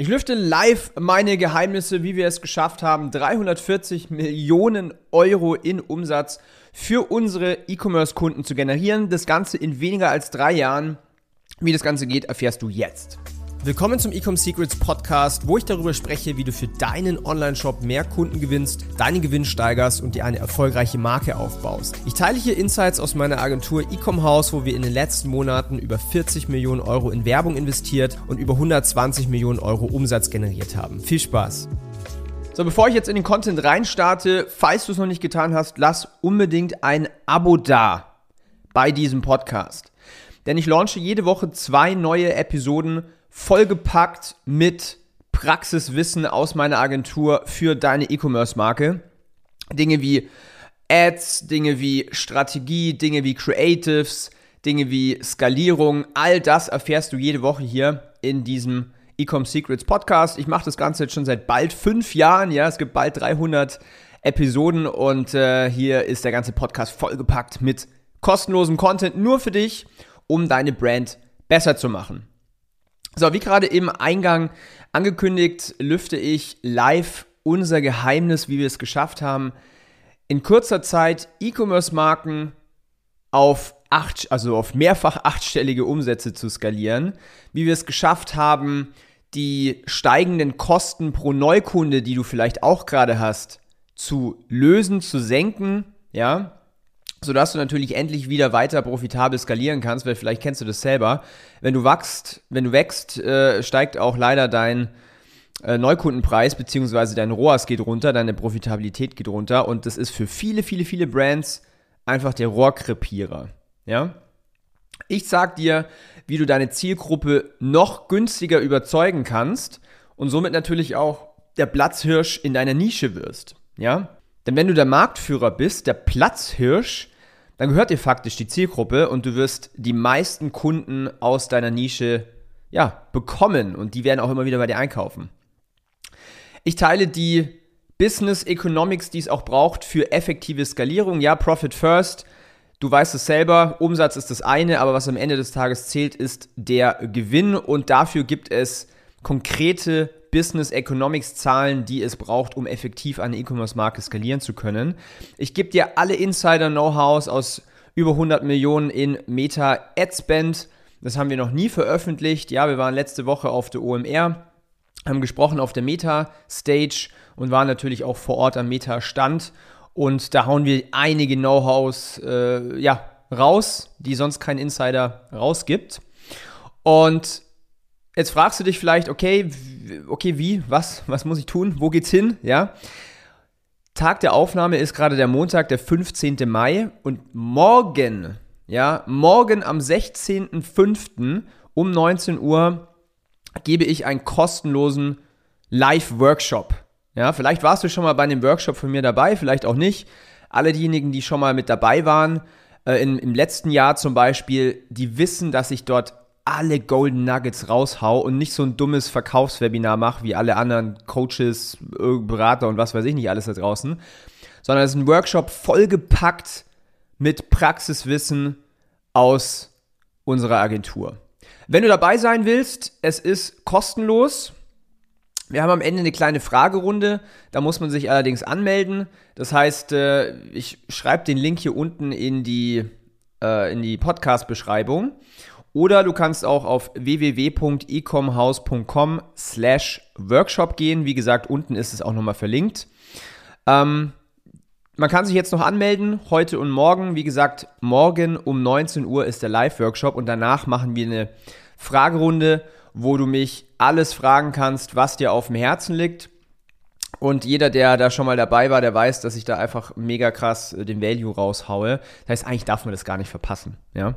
Ich lüfte live meine Geheimnisse, wie wir es geschafft haben, 340 Millionen Euro in Umsatz für unsere E-Commerce-Kunden zu generieren. Das Ganze in weniger als drei Jahren. Wie das Ganze geht, erfährst du jetzt. Willkommen zum Ecom Secrets Podcast, wo ich darüber spreche, wie du für deinen Online-Shop mehr Kunden gewinnst, deinen Gewinn steigerst und dir eine erfolgreiche Marke aufbaust. Ich teile hier Insights aus meiner Agentur Ecom House, wo wir in den letzten Monaten über 40 Millionen Euro in Werbung investiert und über 120 Millionen Euro Umsatz generiert haben. Viel Spaß! So, bevor ich jetzt in den Content reinstarte, falls du es noch nicht getan hast, lass unbedingt ein Abo da bei diesem Podcast. Denn ich launche jede Woche zwei neue Episoden vollgepackt mit Praxiswissen aus meiner Agentur für deine E-Commerce-Marke. Dinge wie Ads, Dinge wie Strategie, Dinge wie Creatives, Dinge wie Skalierung, all das erfährst du jede Woche hier in diesem Ecom Secrets Podcast. Ich mache das Ganze jetzt schon seit bald fünf Jahren. Ja, es gibt bald 300 Episoden und äh, hier ist der ganze Podcast vollgepackt mit kostenlosem Content nur für dich, um deine Brand besser zu machen. So, wie gerade im Eingang angekündigt, lüfte ich live unser Geheimnis, wie wir es geschafft haben, in kurzer Zeit E-Commerce-Marken auf acht, also auf mehrfach achtstellige Umsätze zu skalieren, wie wir es geschafft haben, die steigenden Kosten pro Neukunde, die du vielleicht auch gerade hast, zu lösen, zu senken, ja, sodass du natürlich endlich wieder weiter profitabel skalieren kannst, weil vielleicht kennst du das selber. Wenn du wachst, wenn du wächst, äh, steigt auch leider dein äh, Neukundenpreis beziehungsweise dein ROAS geht runter, deine Profitabilität geht runter und das ist für viele, viele, viele Brands einfach der Rohrkrepierer. Ja? Ich sag dir, wie du deine Zielgruppe noch günstiger überzeugen kannst und somit natürlich auch der Platzhirsch in deiner Nische wirst. Ja? Denn wenn du der Marktführer bist, der Platzhirsch, dann gehört dir faktisch die Zielgruppe und du wirst die meisten Kunden aus deiner Nische ja, bekommen und die werden auch immer wieder bei dir einkaufen. Ich teile die Business Economics, die es auch braucht für effektive Skalierung. Ja, Profit First. Du weißt es selber, Umsatz ist das eine, aber was am Ende des Tages zählt, ist der Gewinn und dafür gibt es konkrete Business Economics Zahlen, die es braucht, um effektiv eine E-Commerce-Marke skalieren zu können. Ich gebe dir alle Insider-Know-hows aus über 100 Millionen in Meta Adspend. Das haben wir noch nie veröffentlicht. Ja, wir waren letzte Woche auf der OMR, haben gesprochen auf der Meta-Stage und waren natürlich auch vor Ort am Meta-Stand. Und da hauen wir einige Know-hows äh, ja, raus, die sonst kein Insider rausgibt. Und Jetzt fragst du dich vielleicht, okay, okay, wie, was, was muss ich tun, wo geht's hin, ja? Tag der Aufnahme ist gerade der Montag, der 15. Mai und morgen, ja, morgen am 16.05. um 19 Uhr gebe ich einen kostenlosen Live-Workshop. Ja, vielleicht warst du schon mal bei einem Workshop von mir dabei, vielleicht auch nicht. Alle diejenigen, die schon mal mit dabei waren, äh, in, im letzten Jahr zum Beispiel, die wissen, dass ich dort alle Golden Nuggets raushau und nicht so ein dummes Verkaufswebinar mache wie alle anderen Coaches, Berater und was weiß ich nicht alles da draußen, sondern es ist ein Workshop vollgepackt mit Praxiswissen aus unserer Agentur. Wenn du dabei sein willst, es ist kostenlos. Wir haben am Ende eine kleine Fragerunde, da muss man sich allerdings anmelden. Das heißt, äh, ich schreibe den Link hier unten in die, äh, in die Podcast-Beschreibung. Oder du kannst auch auf www.ecomhouse.com slash Workshop gehen. Wie gesagt, unten ist es auch nochmal verlinkt. Ähm, man kann sich jetzt noch anmelden, heute und morgen. Wie gesagt, morgen um 19 Uhr ist der Live-Workshop und danach machen wir eine Fragerunde, wo du mich alles fragen kannst, was dir auf dem Herzen liegt. Und jeder, der da schon mal dabei war, der weiß, dass ich da einfach mega krass äh, den Value raushaue. Das heißt, eigentlich darf man das gar nicht verpassen. Ja.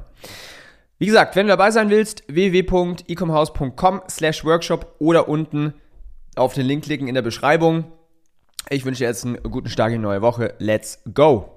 Wie gesagt, wenn du dabei sein willst, www.ecomhouse.com slash workshop oder unten auf den Link klicken in der Beschreibung. Ich wünsche dir jetzt einen guten Start in die neue Woche. Let's go!